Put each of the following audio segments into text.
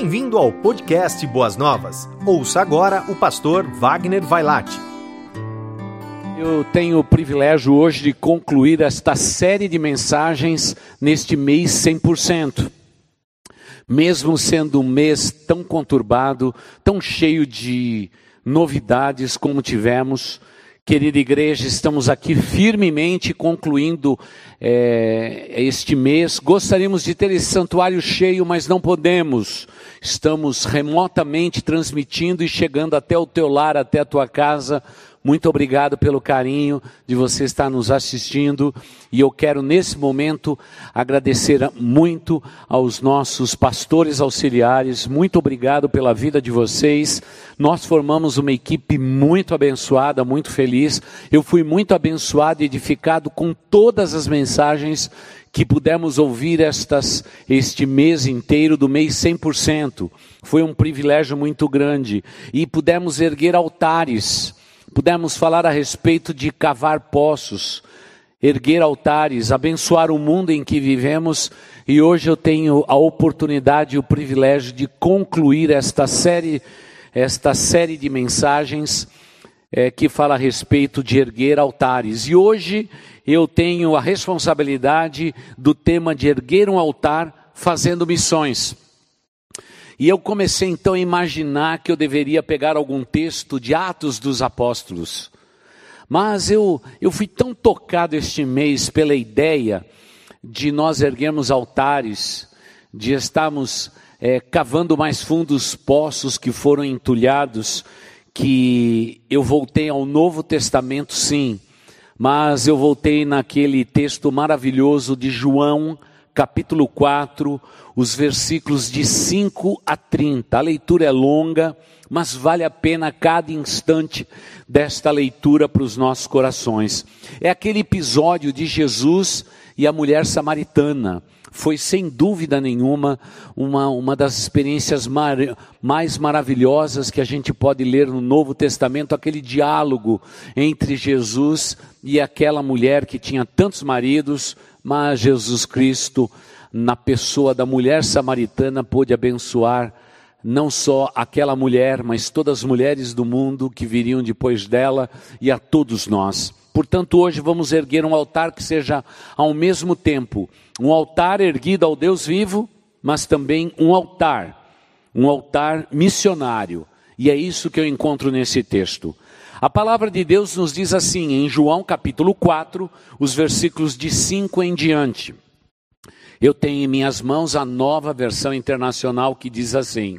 Bem-vindo ao podcast Boas Novas. Ouça agora o pastor Wagner Vailate. Eu tenho o privilégio hoje de concluir esta série de mensagens neste mês 100%. Mesmo sendo um mês tão conturbado, tão cheio de novidades como tivemos, Querida igreja, estamos aqui firmemente concluindo é, este mês. Gostaríamos de ter esse santuário cheio, mas não podemos. Estamos remotamente transmitindo e chegando até o teu lar, até a tua casa, muito obrigado pelo carinho de você estar nos assistindo. E eu quero, nesse momento, agradecer muito aos nossos pastores auxiliares. Muito obrigado pela vida de vocês. Nós formamos uma equipe muito abençoada, muito feliz. Eu fui muito abençoado e edificado com todas as mensagens que pudemos ouvir estas, este mês inteiro, do mês 100%. Foi um privilégio muito grande. E pudemos erguer altares pudemos falar a respeito de cavar poços, erguer altares, abençoar o mundo em que vivemos, e hoje eu tenho a oportunidade e o privilégio de concluir esta série, esta série de mensagens é, que fala a respeito de erguer altares. E hoje eu tenho a responsabilidade do tema de erguer um altar fazendo missões. E eu comecei então a imaginar que eu deveria pegar algum texto de Atos dos Apóstolos. Mas eu, eu fui tão tocado este mês pela ideia de nós erguermos altares, de estarmos é, cavando mais fundos poços que foram entulhados, que eu voltei ao Novo Testamento, sim, mas eu voltei naquele texto maravilhoso de João capítulo 4, os versículos de 5 a 30. A leitura é longa, mas vale a pena cada instante desta leitura para os nossos corações. É aquele episódio de Jesus e a mulher samaritana. Foi sem dúvida nenhuma uma, uma das experiências mar, mais maravilhosas que a gente pode ler no Novo Testamento, aquele diálogo entre Jesus e aquela mulher que tinha tantos maridos, mas Jesus Cristo, na pessoa da mulher samaritana, pôde abençoar não só aquela mulher, mas todas as mulheres do mundo que viriam depois dela e a todos nós. Portanto, hoje vamos erguer um altar que seja ao mesmo tempo um altar erguido ao Deus vivo, mas também um altar, um altar missionário. E é isso que eu encontro nesse texto. A palavra de Deus nos diz assim, em João capítulo 4, os versículos de 5 em diante. Eu tenho em minhas mãos a nova versão internacional que diz assim: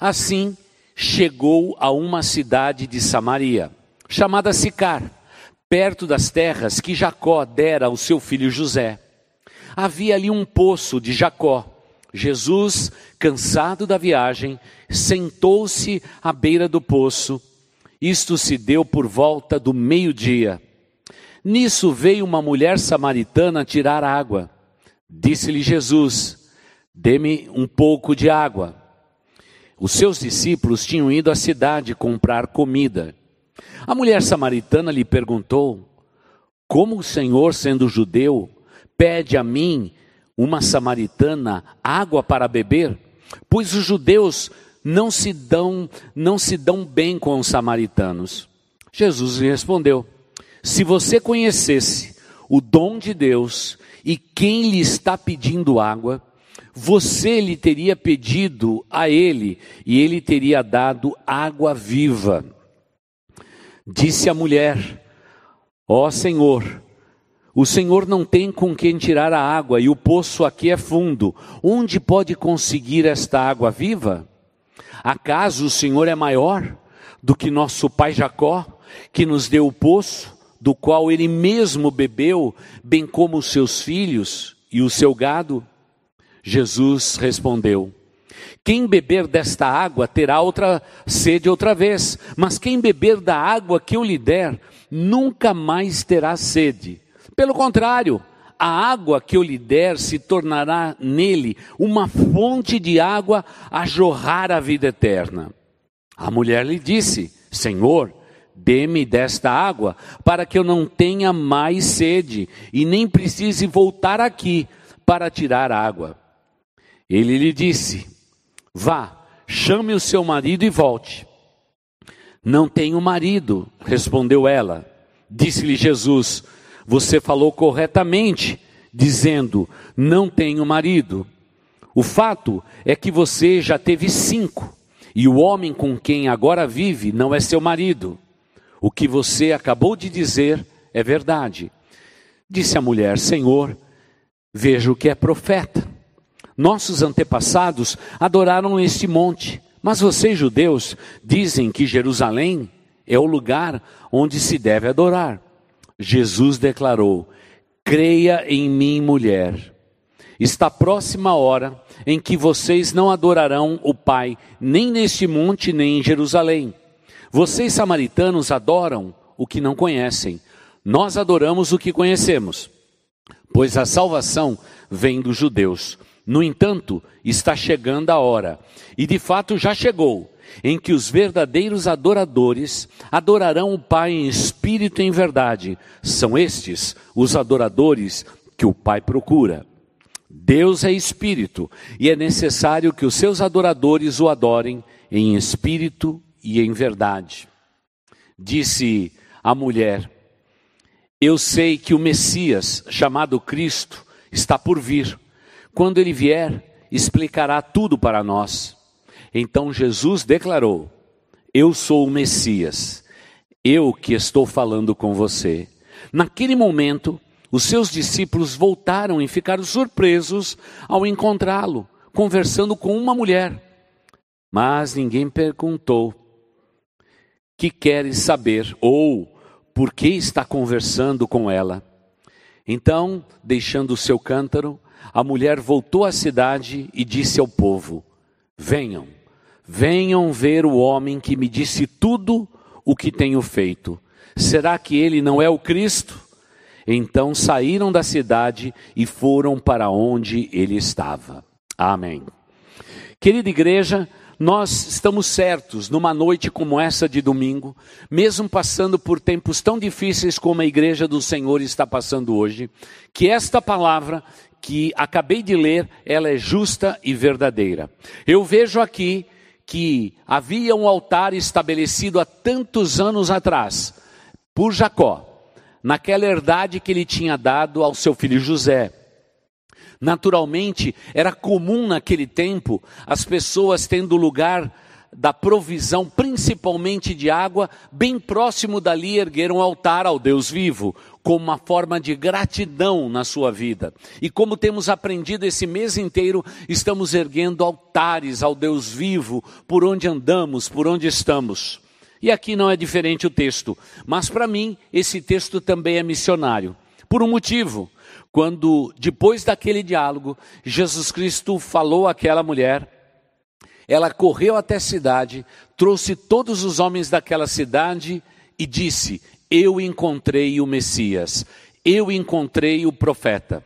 Assim chegou a uma cidade de Samaria, chamada Sicar, perto das terras que Jacó dera ao seu filho José. Havia ali um poço de Jacó. Jesus, cansado da viagem, sentou-se à beira do poço isto se deu por volta do meio-dia. Nisso veio uma mulher samaritana tirar água. Disse-lhe Jesus: Dê-me um pouco de água. Os seus discípulos tinham ido à cidade comprar comida. A mulher samaritana lhe perguntou: Como o Senhor, sendo judeu, pede a mim, uma samaritana, água para beber? Pois os judeus não se dão, não se dão bem com os samaritanos. Jesus lhe respondeu: Se você conhecesse o dom de Deus e quem lhe está pedindo água, você lhe teria pedido a ele e ele teria dado água viva. Disse a mulher: Ó oh, Senhor, o Senhor não tem com quem tirar a água e o poço aqui é fundo. Onde pode conseguir esta água viva? Acaso o Senhor é maior do que nosso pai Jacó, que nos deu o poço, do qual ele mesmo bebeu, bem como os seus filhos e o seu gado? Jesus respondeu: Quem beber desta água terá outra sede outra vez, mas quem beber da água que eu lhe der, nunca mais terá sede. Pelo contrário, a água que eu lhe der se tornará nele uma fonte de água a jorrar a vida eterna. A mulher lhe disse: Senhor, dê-me desta água, para que eu não tenha mais sede e nem precise voltar aqui para tirar água. Ele lhe disse: Vá, chame o seu marido e volte. Não tenho marido, respondeu ela. Disse-lhe Jesus: Você falou corretamente, dizendo: Não tenho marido. O fato é que você já teve cinco, e o homem com quem agora vive não é seu marido. O que você acabou de dizer é verdade. Disse a mulher: Senhor, vejo que é profeta. Nossos antepassados adoraram este monte, mas vocês, judeus, dizem que Jerusalém é o lugar onde se deve adorar. Jesus declarou: Creia em mim, mulher. Está próxima a hora em que vocês não adorarão o Pai, nem neste monte, nem em Jerusalém. Vocês, samaritanos, adoram o que não conhecem. Nós adoramos o que conhecemos, pois a salvação vem dos judeus. No entanto, está chegando a hora, e de fato já chegou, em que os verdadeiros adoradores adorarão o Pai em espírito e em verdade. São estes os adoradores que o Pai procura. Deus é espírito, e é necessário que os seus adoradores o adorem em espírito e em verdade. Disse a mulher: Eu sei que o Messias, chamado Cristo, está por vir. Quando ele vier, explicará tudo para nós. Então Jesus declarou: Eu sou o Messias, eu que estou falando com você. Naquele momento, os seus discípulos voltaram e ficaram surpresos ao encontrá-lo, conversando com uma mulher. Mas ninguém perguntou: Que queres saber? Ou por que está conversando com ela? Então, deixando o seu cântaro, a mulher voltou à cidade e disse ao povo: Venham, venham ver o homem que me disse tudo o que tenho feito. Será que ele não é o Cristo? Então saíram da cidade e foram para onde ele estava. Amém. Querida igreja, nós estamos certos, numa noite como essa de domingo, mesmo passando por tempos tão difíceis como a igreja do Senhor está passando hoje, que esta palavra que acabei de ler, ela é justa e verdadeira. Eu vejo aqui que havia um altar estabelecido há tantos anos atrás por Jacó, naquela herdade que ele tinha dado ao seu filho José. Naturalmente, era comum naquele tempo as pessoas tendo lugar da provisão, principalmente de água, bem próximo dali erguer um altar ao Deus vivo, como uma forma de gratidão na sua vida. E como temos aprendido esse mês inteiro, estamos erguendo altares ao Deus vivo, por onde andamos, por onde estamos. E aqui não é diferente o texto, mas para mim esse texto também é missionário. Por um motivo, quando depois daquele diálogo, Jesus Cristo falou àquela mulher, ela correu até a cidade, trouxe todos os homens daquela cidade e disse: Eu encontrei o Messias, eu encontrei o profeta.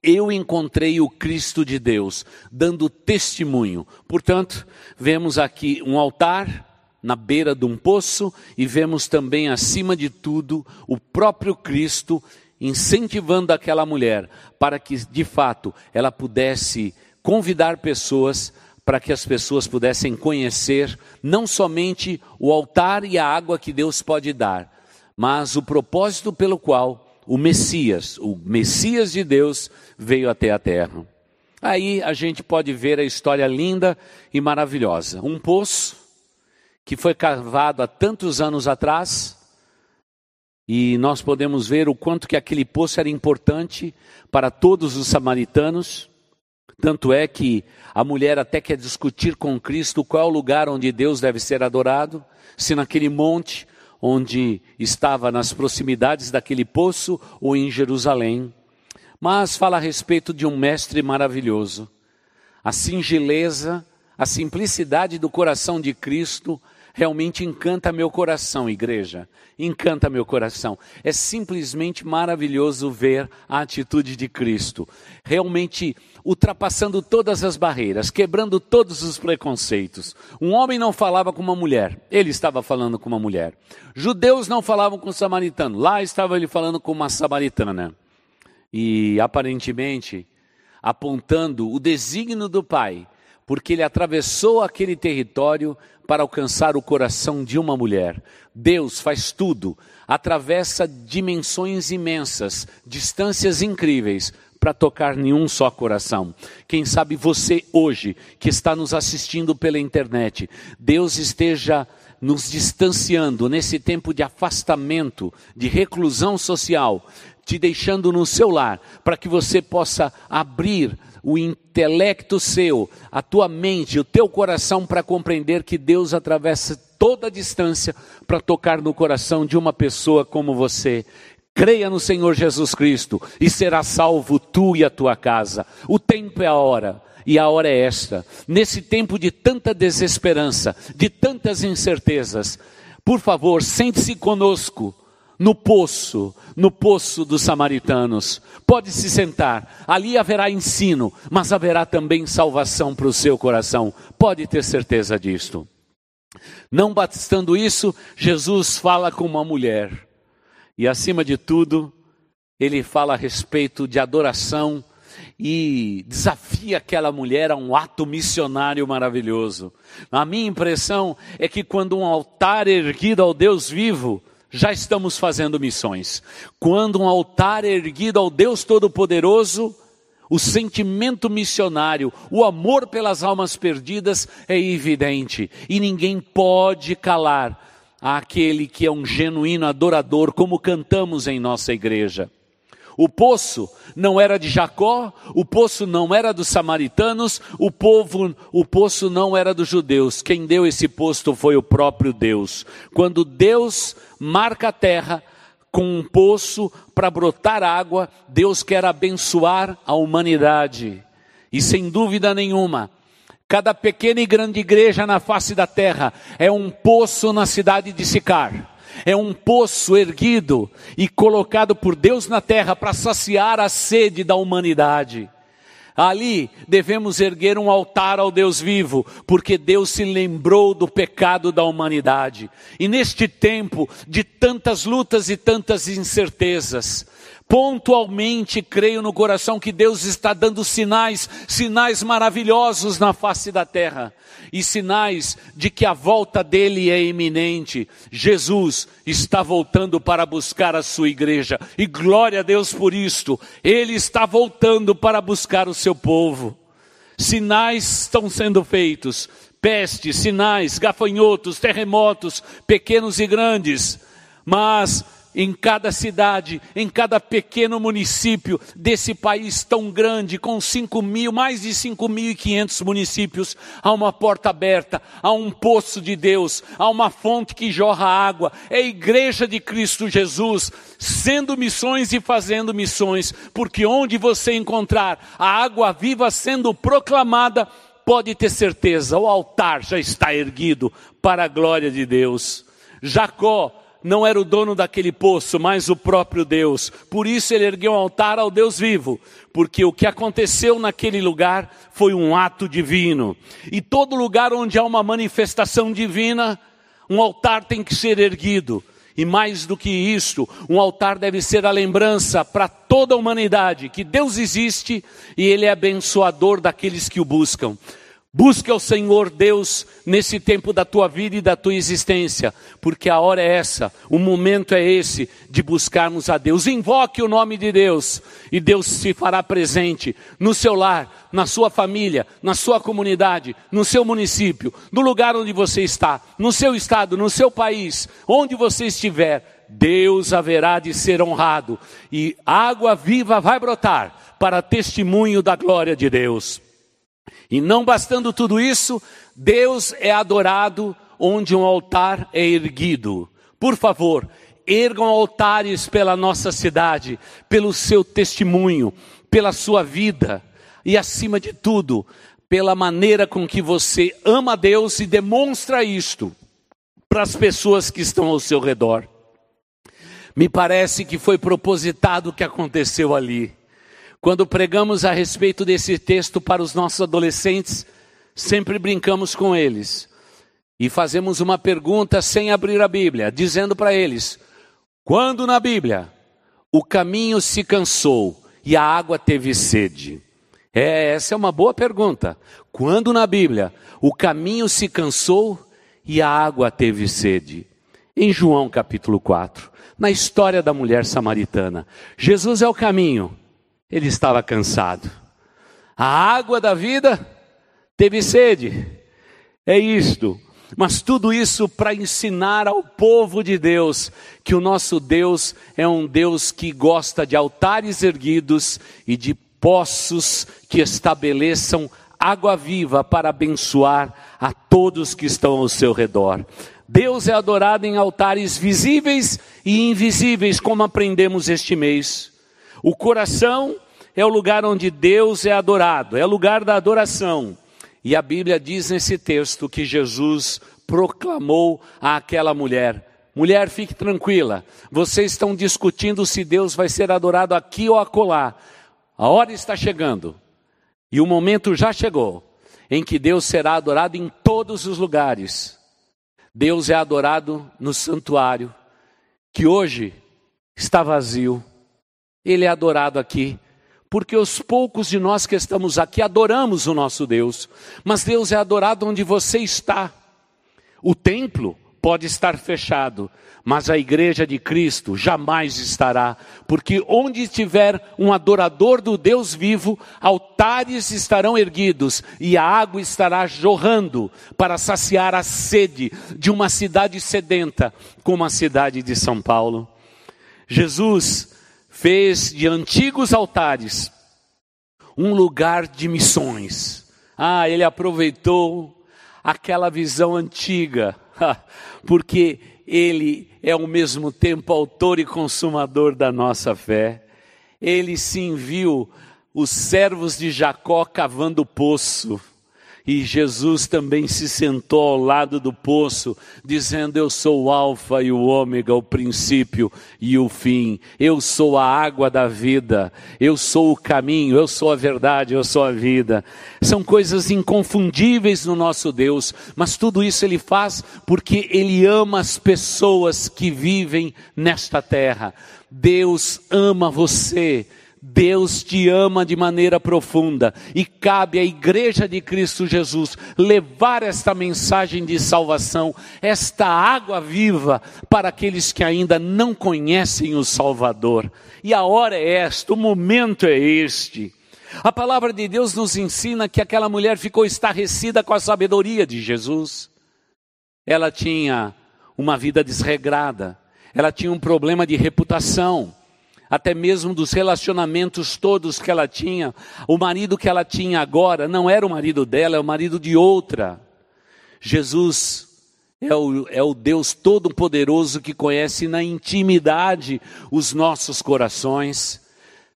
Eu encontrei o Cristo de Deus, dando testemunho. Portanto, vemos aqui um altar na beira de um poço e vemos também, acima de tudo, o próprio Cristo incentivando aquela mulher para que, de fato, ela pudesse convidar pessoas para que as pessoas pudessem conhecer não somente o altar e a água que Deus pode dar, mas o propósito pelo qual o Messias, o Messias de Deus, veio até a terra. Aí a gente pode ver a história linda e maravilhosa. Um poço que foi cavado há tantos anos atrás, e nós podemos ver o quanto que aquele poço era importante para todos os samaritanos. Tanto é que a mulher até quer discutir com Cristo qual é o lugar onde Deus deve ser adorado, se naquele monte onde estava nas proximidades daquele poço ou em Jerusalém. Mas fala a respeito de um mestre maravilhoso. A singeleza, a simplicidade do coração de Cristo realmente encanta meu coração, igreja. Encanta meu coração. É simplesmente maravilhoso ver a atitude de Cristo. Realmente ultrapassando todas as barreiras, quebrando todos os preconceitos. Um homem não falava com uma mulher, ele estava falando com uma mulher. Judeus não falavam com o samaritano, lá estava ele falando com uma samaritana. E aparentemente apontando o desígnio do Pai porque ele atravessou aquele território para alcançar o coração de uma mulher. Deus faz tudo, atravessa dimensões imensas, distâncias incríveis, para tocar nenhum só coração. Quem sabe você hoje, que está nos assistindo pela internet, Deus esteja nos distanciando nesse tempo de afastamento, de reclusão social, te deixando no seu lar, para que você possa abrir o intelecto seu, a tua mente, o teu coração para compreender que Deus atravessa toda a distância para tocar no coração de uma pessoa como você. Creia no Senhor Jesus Cristo e será salvo tu e a tua casa. O tempo é a hora. E a hora é esta. Nesse tempo de tanta desesperança, de tantas incertezas, por favor, sente-se conosco no poço, no poço dos samaritanos. Pode se sentar, ali haverá ensino, mas haverá também salvação para o seu coração. Pode ter certeza disto. Não bastando isso, Jesus fala com uma mulher. E acima de tudo, ele fala a respeito de adoração e desafia aquela mulher a um ato missionário maravilhoso. A minha impressão é que quando um altar é erguido ao Deus vivo, já estamos fazendo missões. Quando um altar é erguido ao Deus Todo-Poderoso, o sentimento missionário, o amor pelas almas perdidas é evidente e ninguém pode calar aquele que é um genuíno adorador, como cantamos em nossa igreja. O poço não era de Jacó, o poço não era dos samaritanos, o povo, o poço não era dos judeus. Quem deu esse poço foi o próprio Deus. Quando Deus marca a terra com um poço para brotar água, Deus quer abençoar a humanidade. E sem dúvida nenhuma, cada pequena e grande igreja na face da terra é um poço na cidade de Sicar é um poço erguido e colocado por Deus na terra para saciar a sede da humanidade. Ali devemos erguer um altar ao Deus vivo, porque Deus se lembrou do pecado da humanidade. E neste tempo de tantas lutas e tantas incertezas, Pontualmente creio no coração que Deus está dando sinais, sinais maravilhosos na face da terra, e sinais de que a volta dele é iminente. Jesus está voltando para buscar a sua igreja, e glória a Deus por isto. Ele está voltando para buscar o seu povo. Sinais estão sendo feitos, pestes, sinais, gafanhotos, terremotos, pequenos e grandes, mas em cada cidade, em cada pequeno município desse país tão grande, com 5 mil, mais de 5.500 municípios, há uma porta aberta, há um poço de Deus, há uma fonte que jorra água, é a igreja de Cristo Jesus, sendo missões e fazendo missões, porque onde você encontrar a água viva sendo proclamada, pode ter certeza, o altar já está erguido para a glória de Deus. Jacó não era o dono daquele poço, mas o próprio Deus. Por isso ele ergueu um altar ao Deus vivo, porque o que aconteceu naquele lugar foi um ato divino. E todo lugar onde há uma manifestação divina, um altar tem que ser erguido. E mais do que isto, um altar deve ser a lembrança para toda a humanidade que Deus existe e Ele é abençoador daqueles que o buscam. Busca o Senhor Deus nesse tempo da tua vida e da tua existência, porque a hora é essa, o momento é esse de buscarmos a Deus. Invoque o nome de Deus e Deus se fará presente no seu lar, na sua família, na sua comunidade, no seu município, no lugar onde você está, no seu estado, no seu país, onde você estiver. Deus haverá de ser honrado e água viva vai brotar para testemunho da glória de Deus. E não bastando tudo isso, Deus é adorado onde um altar é erguido. Por favor, ergam altares pela nossa cidade, pelo seu testemunho, pela sua vida e, acima de tudo, pela maneira com que você ama Deus e demonstra isto para as pessoas que estão ao seu redor. Me parece que foi propositado o que aconteceu ali. Quando pregamos a respeito desse texto para os nossos adolescentes, sempre brincamos com eles e fazemos uma pergunta sem abrir a Bíblia, dizendo para eles: quando na Bíblia o caminho se cansou e a água teve sede? É, essa é uma boa pergunta. Quando na Bíblia o caminho se cansou e a água teve sede? Em João capítulo 4, na história da mulher samaritana. Jesus é o caminho, ele estava cansado. A água da vida teve sede. É isto. Mas tudo isso para ensinar ao povo de Deus que o nosso Deus é um Deus que gosta de altares erguidos e de poços que estabeleçam água viva para abençoar a todos que estão ao seu redor. Deus é adorado em altares visíveis e invisíveis, como aprendemos este mês. O coração é o lugar onde Deus é adorado, é o lugar da adoração. E a Bíblia diz nesse texto que Jesus proclamou àquela mulher: Mulher, fique tranquila, vocês estão discutindo se Deus vai ser adorado aqui ou acolá. A hora está chegando, e o momento já chegou, em que Deus será adorado em todos os lugares. Deus é adorado no santuário, que hoje está vazio. Ele é adorado aqui, porque os poucos de nós que estamos aqui adoramos o nosso Deus, mas Deus é adorado onde você está. O templo pode estar fechado, mas a igreja de Cristo jamais estará, porque onde estiver um adorador do Deus vivo, altares estarão erguidos e a água estará jorrando para saciar a sede de uma cidade sedenta, como a cidade de São Paulo. Jesus fez de antigos altares um lugar de missões. Ah, ele aproveitou aquela visão antiga, porque ele é ao mesmo tempo autor e consumador da nossa fé. Ele sim viu os servos de Jacó cavando poço. E Jesus também se sentou ao lado do poço, dizendo: Eu sou o Alfa e o Ômega, o princípio e o fim. Eu sou a água da vida. Eu sou o caminho. Eu sou a verdade. Eu sou a vida. São coisas inconfundíveis no nosso Deus, mas tudo isso Ele faz porque Ele ama as pessoas que vivem nesta terra. Deus ama você. Deus te ama de maneira profunda e cabe à Igreja de Cristo Jesus levar esta mensagem de salvação, esta água viva para aqueles que ainda não conhecem o Salvador. E a hora é esta, o momento é este. A palavra de Deus nos ensina que aquela mulher ficou estarrecida com a sabedoria de Jesus. Ela tinha uma vida desregrada, ela tinha um problema de reputação até mesmo dos relacionamentos todos que ela tinha. O marido que ela tinha agora não era o marido dela, é o marido de outra. Jesus é o, é o Deus Todo-Poderoso que conhece na intimidade os nossos corações.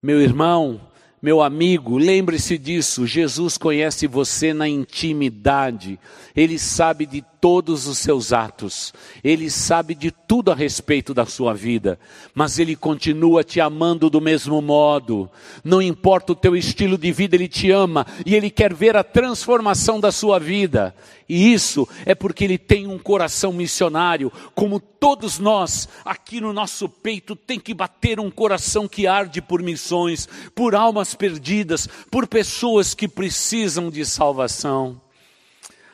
Meu irmão, meu amigo, lembre-se disso: Jesus conhece você na intimidade, Ele sabe de todos os seus atos, Ele sabe de tudo a respeito da sua vida, mas Ele continua te amando do mesmo modo. Não importa o teu estilo de vida, Ele te ama e Ele quer ver a transformação da sua vida. E isso é porque Ele tem um coração missionário, como todos nós aqui no nosso peito tem que bater um coração que arde por missões, por almas perdidas, por pessoas que precisam de salvação.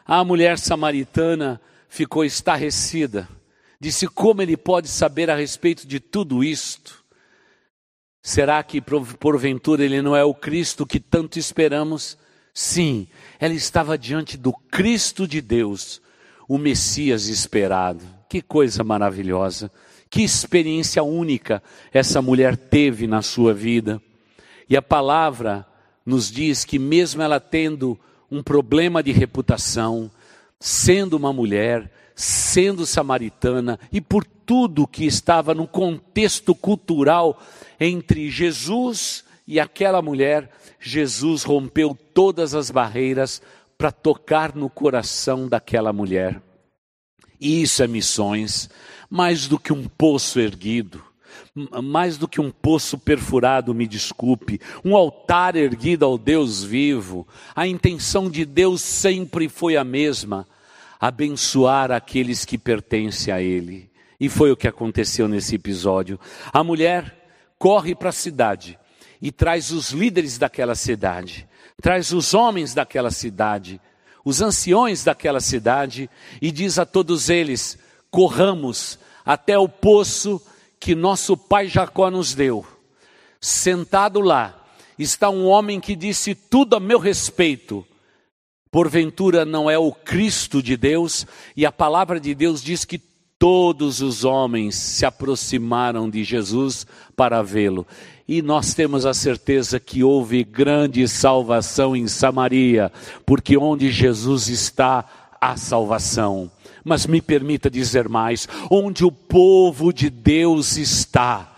A mulher samaritana ficou estarrecida, disse: Como ele pode saber a respeito de tudo isto? Será que porventura ele não é o Cristo que tanto esperamos? Sim, ela estava diante do Cristo de Deus, o Messias esperado. Que coisa maravilhosa, que experiência única essa mulher teve na sua vida. E a palavra nos diz que, mesmo ela tendo um problema de reputação, sendo uma mulher, sendo samaritana e por tudo que estava no contexto cultural entre Jesus e aquela mulher, Jesus rompeu todas as barreiras para tocar no coração daquela mulher. E isso é missões, mais do que um poço erguido, mais do que um poço perfurado, me desculpe, um altar erguido ao Deus vivo. A intenção de Deus sempre foi a mesma: abençoar aqueles que pertencem a Ele. E foi o que aconteceu nesse episódio. A mulher corre para a cidade e traz os líderes daquela cidade, traz os homens daquela cidade, os anciões daquela cidade e diz a todos eles: corramos até o poço que nosso pai Jacó nos deu. Sentado lá está um homem que disse tudo a meu respeito. Porventura não é o Cristo de Deus, e a palavra de Deus diz que todos os homens se aproximaram de Jesus para vê-lo. E nós temos a certeza que houve grande salvação em Samaria, porque onde Jesus está, há salvação. Mas me permita dizer mais: onde o povo de Deus está,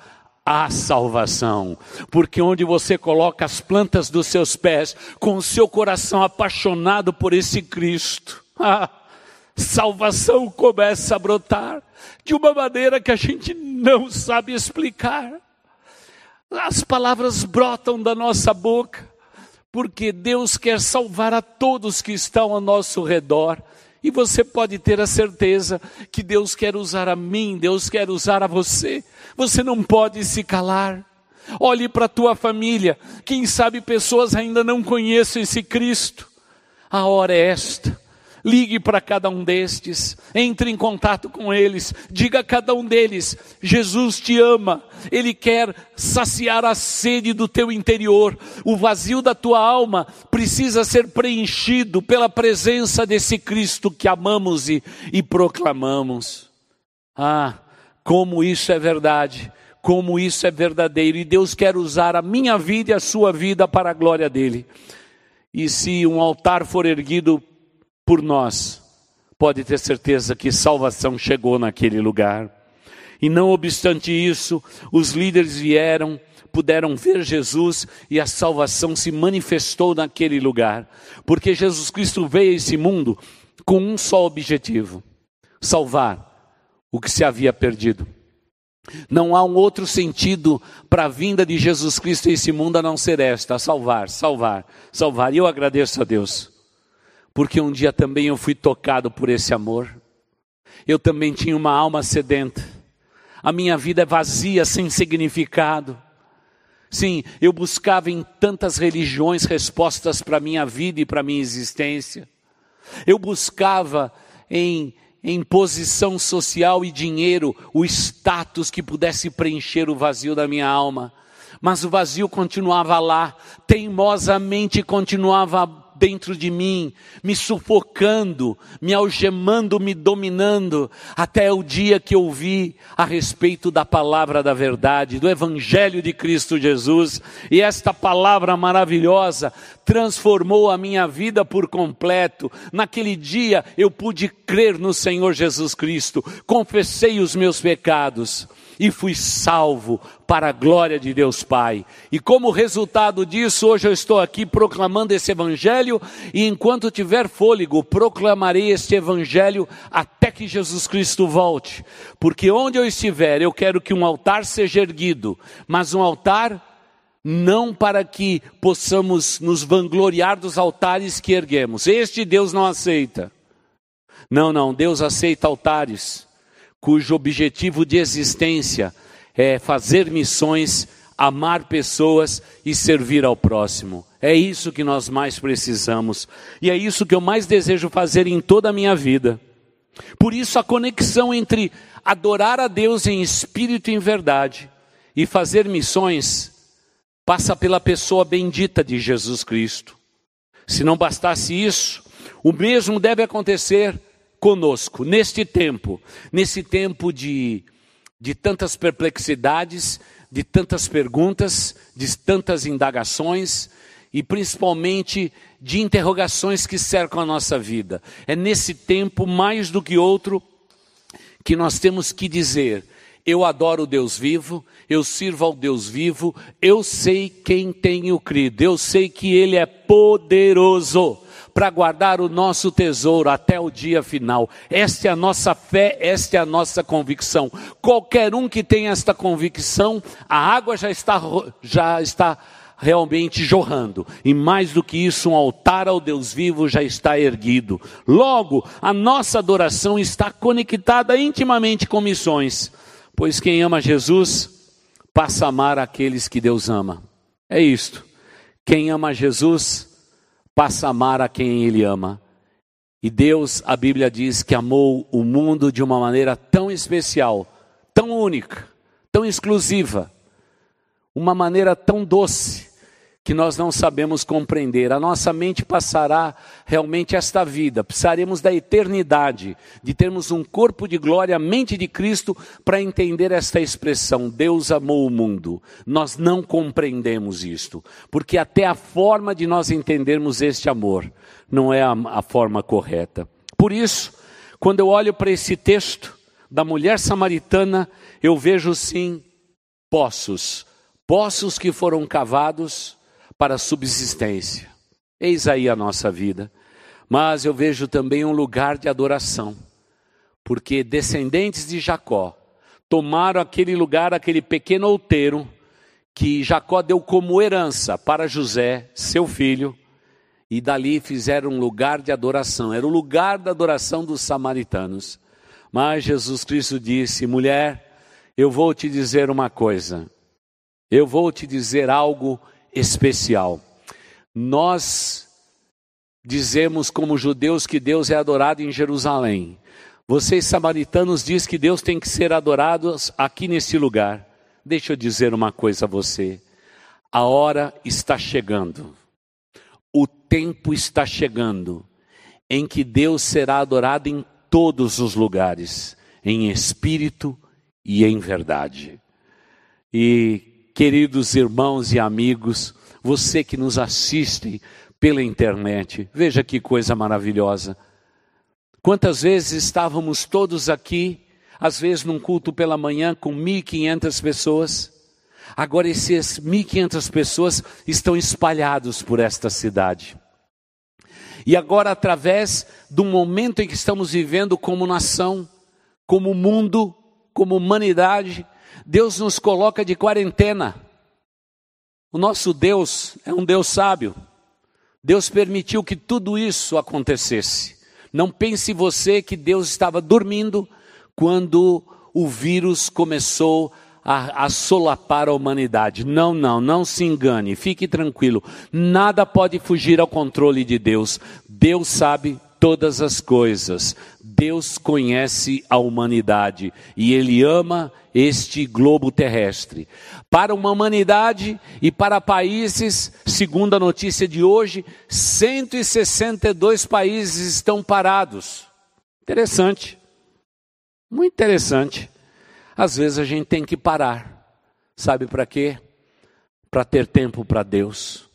há salvação, porque onde você coloca as plantas dos seus pés, com o seu coração apaixonado por esse Cristo, ah, salvação começa a brotar de uma maneira que a gente não sabe explicar. As palavras brotam da nossa boca, porque Deus quer salvar a todos que estão ao nosso redor. E você pode ter a certeza que Deus quer usar a mim, Deus quer usar a você. Você não pode se calar. Olhe para a tua família. Quem sabe pessoas ainda não conhecem esse Cristo. A hora é esta Ligue para cada um destes, entre em contato com eles, diga a cada um deles: Jesus te ama, Ele quer saciar a sede do teu interior, o vazio da tua alma precisa ser preenchido pela presença desse Cristo que amamos e, e proclamamos. Ah, como isso é verdade, como isso é verdadeiro, e Deus quer usar a minha vida e a sua vida para a glória dEle. E se um altar for erguido por nós, pode ter certeza que salvação chegou naquele lugar. E não obstante isso, os líderes vieram, puderam ver Jesus e a salvação se manifestou naquele lugar, porque Jesus Cristo veio a esse mundo com um só objetivo: salvar o que se havia perdido. Não há um outro sentido para a vinda de Jesus Cristo a esse mundo a não ser esta: salvar, salvar, salvar. E eu agradeço a Deus porque um dia também eu fui tocado por esse amor. Eu também tinha uma alma sedenta. A minha vida é vazia, sem significado. Sim, eu buscava em tantas religiões respostas para a minha vida e para a minha existência. Eu buscava em, em posição social e dinheiro o status que pudesse preencher o vazio da minha alma. Mas o vazio continuava lá, teimosamente continuava dentro de mim, me sufocando, me algemando, me dominando, até o dia que eu vi a respeito da palavra da verdade, do Evangelho de Cristo Jesus, e esta palavra maravilhosa transformou a minha vida por completo. Naquele dia eu pude crer no Senhor Jesus Cristo, confessei os meus pecados e fui salvo para a glória de Deus Pai. E como resultado disso, hoje eu estou aqui proclamando esse evangelho e enquanto tiver fôlego, proclamarei este evangelho até que Jesus Cristo volte. Porque onde eu estiver, eu quero que um altar seja erguido, mas um altar não para que possamos nos vangloriar dos altares que erguemos. Este Deus não aceita. Não, não, Deus aceita altares cujo objetivo de existência é fazer missões, amar pessoas e servir ao próximo. É isso que nós mais precisamos e é isso que eu mais desejo fazer em toda a minha vida. Por isso, a conexão entre adorar a Deus em espírito e em verdade e fazer missões passa pela pessoa bendita de Jesus Cristo. Se não bastasse isso, o mesmo deve acontecer conosco neste tempo, nesse tempo de, de tantas perplexidades, de tantas perguntas, de tantas indagações e principalmente de interrogações que cercam a nossa vida. É nesse tempo, mais do que outro, que nós temos que dizer: eu adoro o Deus vivo, eu sirvo ao Deus vivo, eu sei quem tenho crido, eu sei que Ele é poderoso para guardar o nosso tesouro até o dia final. Esta é a nossa fé, esta é a nossa convicção. Qualquer um que tenha esta convicção, a água já está, já está realmente jorrando. E mais do que isso, um altar ao Deus vivo já está erguido. Logo, a nossa adoração está conectada intimamente com missões, pois quem ama Jesus passa a amar aqueles que Deus ama. É isto. Quem ama Jesus passa a amar a quem ele ama. E Deus, a Bíblia diz que amou o mundo de uma maneira tão especial, tão única, tão exclusiva, uma maneira tão doce, que nós não sabemos compreender. A nossa mente passará realmente esta vida, precisaremos da eternidade, de termos um corpo de glória, a mente de Cristo, para entender esta expressão: Deus amou o mundo. Nós não compreendemos isto, porque até a forma de nós entendermos este amor não é a, a forma correta. Por isso, quando eu olho para esse texto da mulher samaritana, eu vejo sim poços, poços que foram cavados para a subsistência. Eis aí a nossa vida. Mas eu vejo também um lugar de adoração, porque descendentes de Jacó tomaram aquele lugar, aquele pequeno outeiro, que Jacó deu como herança para José, seu filho, e dali fizeram um lugar de adoração. Era o lugar da adoração dos samaritanos. Mas Jesus Cristo disse: mulher, eu vou te dizer uma coisa, eu vou te dizer algo especial. Nós dizemos como judeus que Deus é adorado em Jerusalém. Vocês samaritanos diz que Deus tem que ser adorado aqui nesse lugar. Deixa eu dizer uma coisa a você. A hora está chegando. O tempo está chegando em que Deus será adorado em todos os lugares, em espírito e em verdade. E Queridos irmãos e amigos, você que nos assiste pela internet, veja que coisa maravilhosa. Quantas vezes estávamos todos aqui, às vezes num culto pela manhã com 1.500 pessoas, agora essas 1.500 pessoas estão espalhados por esta cidade. E agora, através do momento em que estamos vivendo como nação, como mundo, como humanidade, Deus nos coloca de quarentena. O nosso Deus é um Deus sábio. Deus permitiu que tudo isso acontecesse. Não pense você que Deus estava dormindo quando o vírus começou a, a solapar a humanidade. Não, não, não se engane, fique tranquilo. Nada pode fugir ao controle de Deus. Deus sabe todas as coisas. Deus conhece a humanidade e Ele ama este globo terrestre. Para uma humanidade e para países, segundo a notícia de hoje, 162 países estão parados. Interessante. Muito interessante. Às vezes a gente tem que parar. Sabe para quê? Para ter tempo para Deus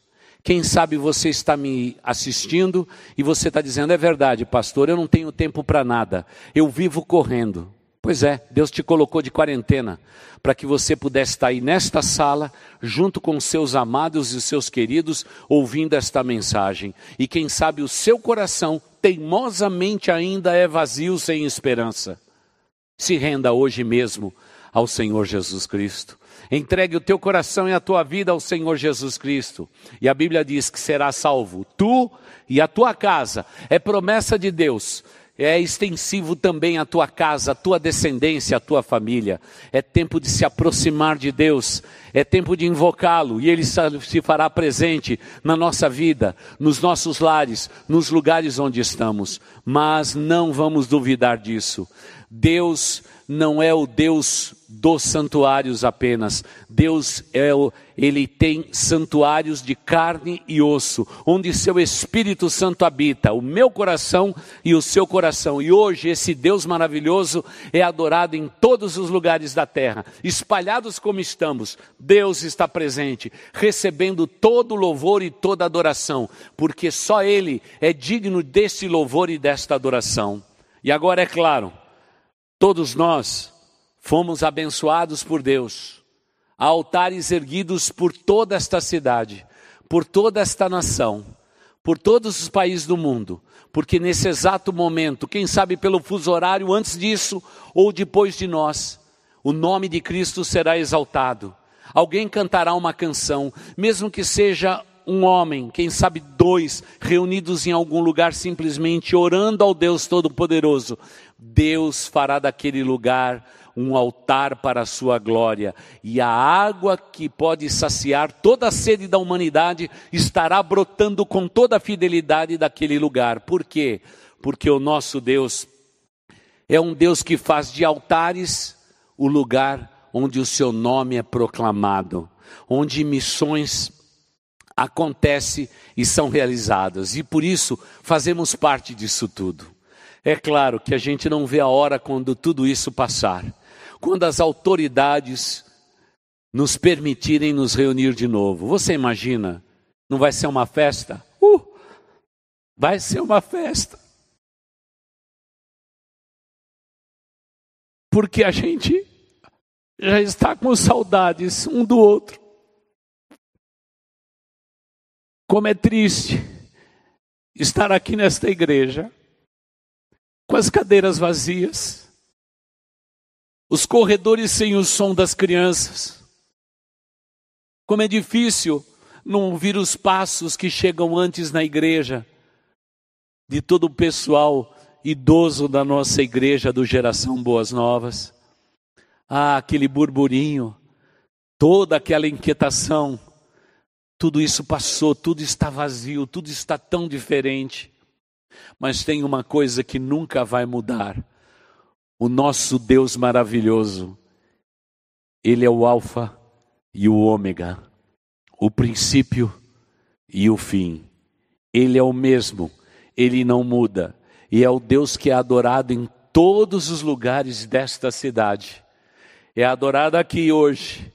quem sabe você está me assistindo e você está dizendo: é verdade, pastor, eu não tenho tempo para nada, eu vivo correndo. Pois é, Deus te colocou de quarentena para que você pudesse estar aí nesta sala, junto com seus amados e seus queridos, ouvindo esta mensagem. E quem sabe o seu coração teimosamente ainda é vazio sem esperança. Se renda hoje mesmo ao Senhor Jesus Cristo. Entregue o teu coração e a tua vida ao Senhor Jesus Cristo. E a Bíblia diz que será salvo tu e a tua casa. É promessa de Deus. É extensivo também a tua casa, a tua descendência, a tua família. É tempo de se aproximar de Deus, é tempo de invocá-lo e ele se fará presente na nossa vida, nos nossos lares, nos lugares onde estamos. Mas não vamos duvidar disso. Deus não é o Deus dos santuários apenas. Deus é o, ele tem santuários de carne e osso, onde seu Espírito Santo habita, o meu coração e o seu coração. E hoje esse Deus maravilhoso é adorado em todos os lugares da terra, espalhados como estamos. Deus está presente, recebendo todo louvor e toda adoração, porque só ele é digno desse louvor e desta adoração. E agora é claro, todos nós Fomos abençoados por Deus. Há altares erguidos por toda esta cidade, por toda esta nação, por todos os países do mundo, porque nesse exato momento, quem sabe pelo fuso horário antes disso ou depois de nós, o nome de Cristo será exaltado. Alguém cantará uma canção, mesmo que seja um homem, quem sabe dois, reunidos em algum lugar simplesmente orando ao Deus Todo-Poderoso, Deus fará daquele lugar um altar para a sua glória, e a água que pode saciar toda a sede da humanidade estará brotando com toda a fidelidade daquele lugar. Por quê? Porque o nosso Deus é um Deus que faz de altares o lugar onde o seu nome é proclamado, onde missões acontecem e são realizadas, e por isso fazemos parte disso tudo. É claro que a gente não vê a hora quando tudo isso passar, quando as autoridades nos permitirem nos reunir de novo. Você imagina? Não vai ser uma festa? Uh! Vai ser uma festa. Porque a gente já está com saudades um do outro. Como é triste estar aqui nesta igreja com as cadeiras vazias, os corredores sem o som das crianças. Como é difícil não ouvir os passos que chegam antes na igreja, de todo o pessoal idoso da nossa igreja do Geração Boas Novas. Ah, aquele burburinho, toda aquela inquietação, tudo isso passou, tudo está vazio, tudo está tão diferente. Mas tem uma coisa que nunca vai mudar: o nosso Deus maravilhoso, Ele é o Alfa e o Ômega, o princípio e o fim. Ele é o mesmo, Ele não muda, e é o Deus que é adorado em todos os lugares desta cidade. É adorado aqui hoje,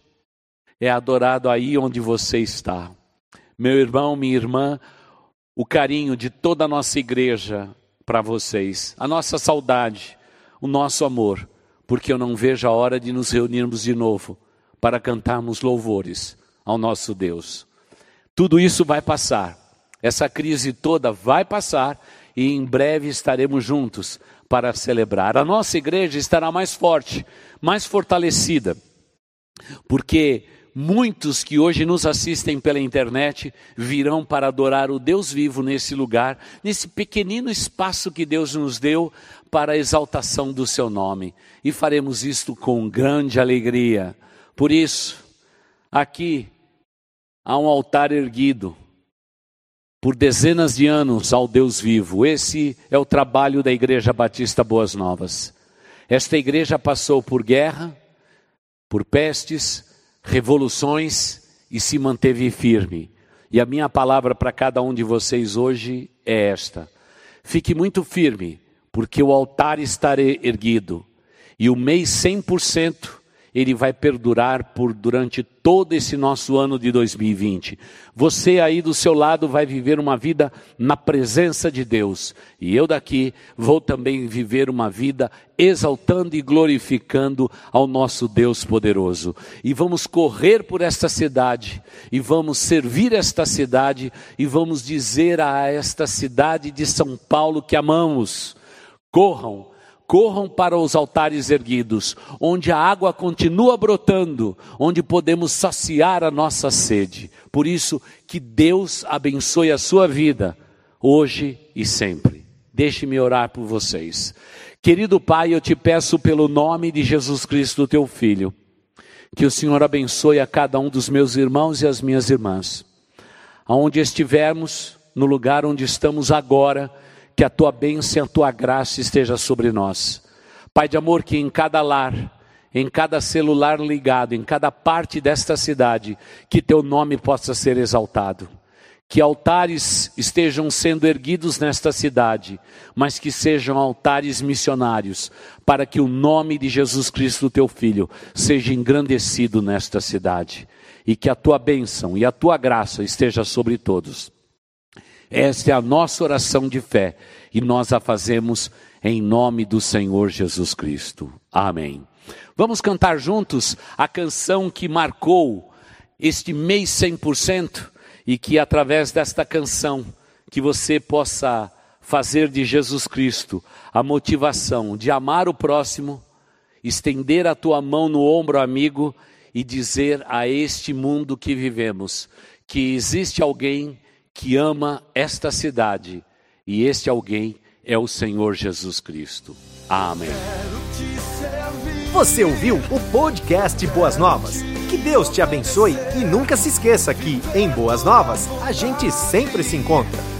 é adorado aí onde você está. Meu irmão, minha irmã, o carinho de toda a nossa igreja para vocês, a nossa saudade, o nosso amor, porque eu não vejo a hora de nos reunirmos de novo para cantarmos louvores ao nosso Deus. Tudo isso vai passar, essa crise toda vai passar e em breve estaremos juntos para celebrar. A nossa igreja estará mais forte, mais fortalecida, porque Muitos que hoje nos assistem pela internet virão para adorar o Deus vivo nesse lugar, nesse pequenino espaço que Deus nos deu para a exaltação do seu nome. E faremos isto com grande alegria. Por isso, aqui há um altar erguido por dezenas de anos ao Deus vivo. Esse é o trabalho da Igreja Batista Boas Novas. Esta igreja passou por guerra, por pestes, revoluções e se manteve firme. E a minha palavra para cada um de vocês hoje é esta: fique muito firme, porque o altar estará erguido e o mês 100% ele vai perdurar por durante todo esse nosso ano de 2020. Você aí do seu lado vai viver uma vida na presença de Deus, e eu daqui vou também viver uma vida exaltando e glorificando ao nosso Deus poderoso. E vamos correr por esta cidade, e vamos servir esta cidade, e vamos dizer a esta cidade de São Paulo que amamos. Corram corram para os altares erguidos, onde a água continua brotando, onde podemos saciar a nossa sede. Por isso, que Deus abençoe a sua vida, hoje e sempre. Deixe-me orar por vocês. Querido Pai, eu te peço pelo nome de Jesus Cristo, teu Filho, que o Senhor abençoe a cada um dos meus irmãos e as minhas irmãs. Aonde estivermos, no lugar onde estamos agora, que a tua bênção e a tua graça esteja sobre nós. Pai de amor, que em cada lar, em cada celular ligado, em cada parte desta cidade, que teu nome possa ser exaltado. Que altares estejam sendo erguidos nesta cidade, mas que sejam altares missionários, para que o nome de Jesus Cristo, teu Filho, seja engrandecido nesta cidade. E que a tua bênção e a tua graça esteja sobre todos. Esta é a nossa oração de fé e nós a fazemos em nome do Senhor Jesus Cristo. Amém. Vamos cantar juntos a canção que marcou este mês 100% e que através desta canção que você possa fazer de Jesus Cristo a motivação de amar o próximo, estender a tua mão no ombro amigo e dizer a este mundo que vivemos que existe alguém que ama esta cidade e este alguém é o Senhor Jesus Cristo. Amém. Você ouviu o podcast Boas Novas? Que Deus te abençoe e nunca se esqueça que, em Boas Novas, a gente sempre se encontra.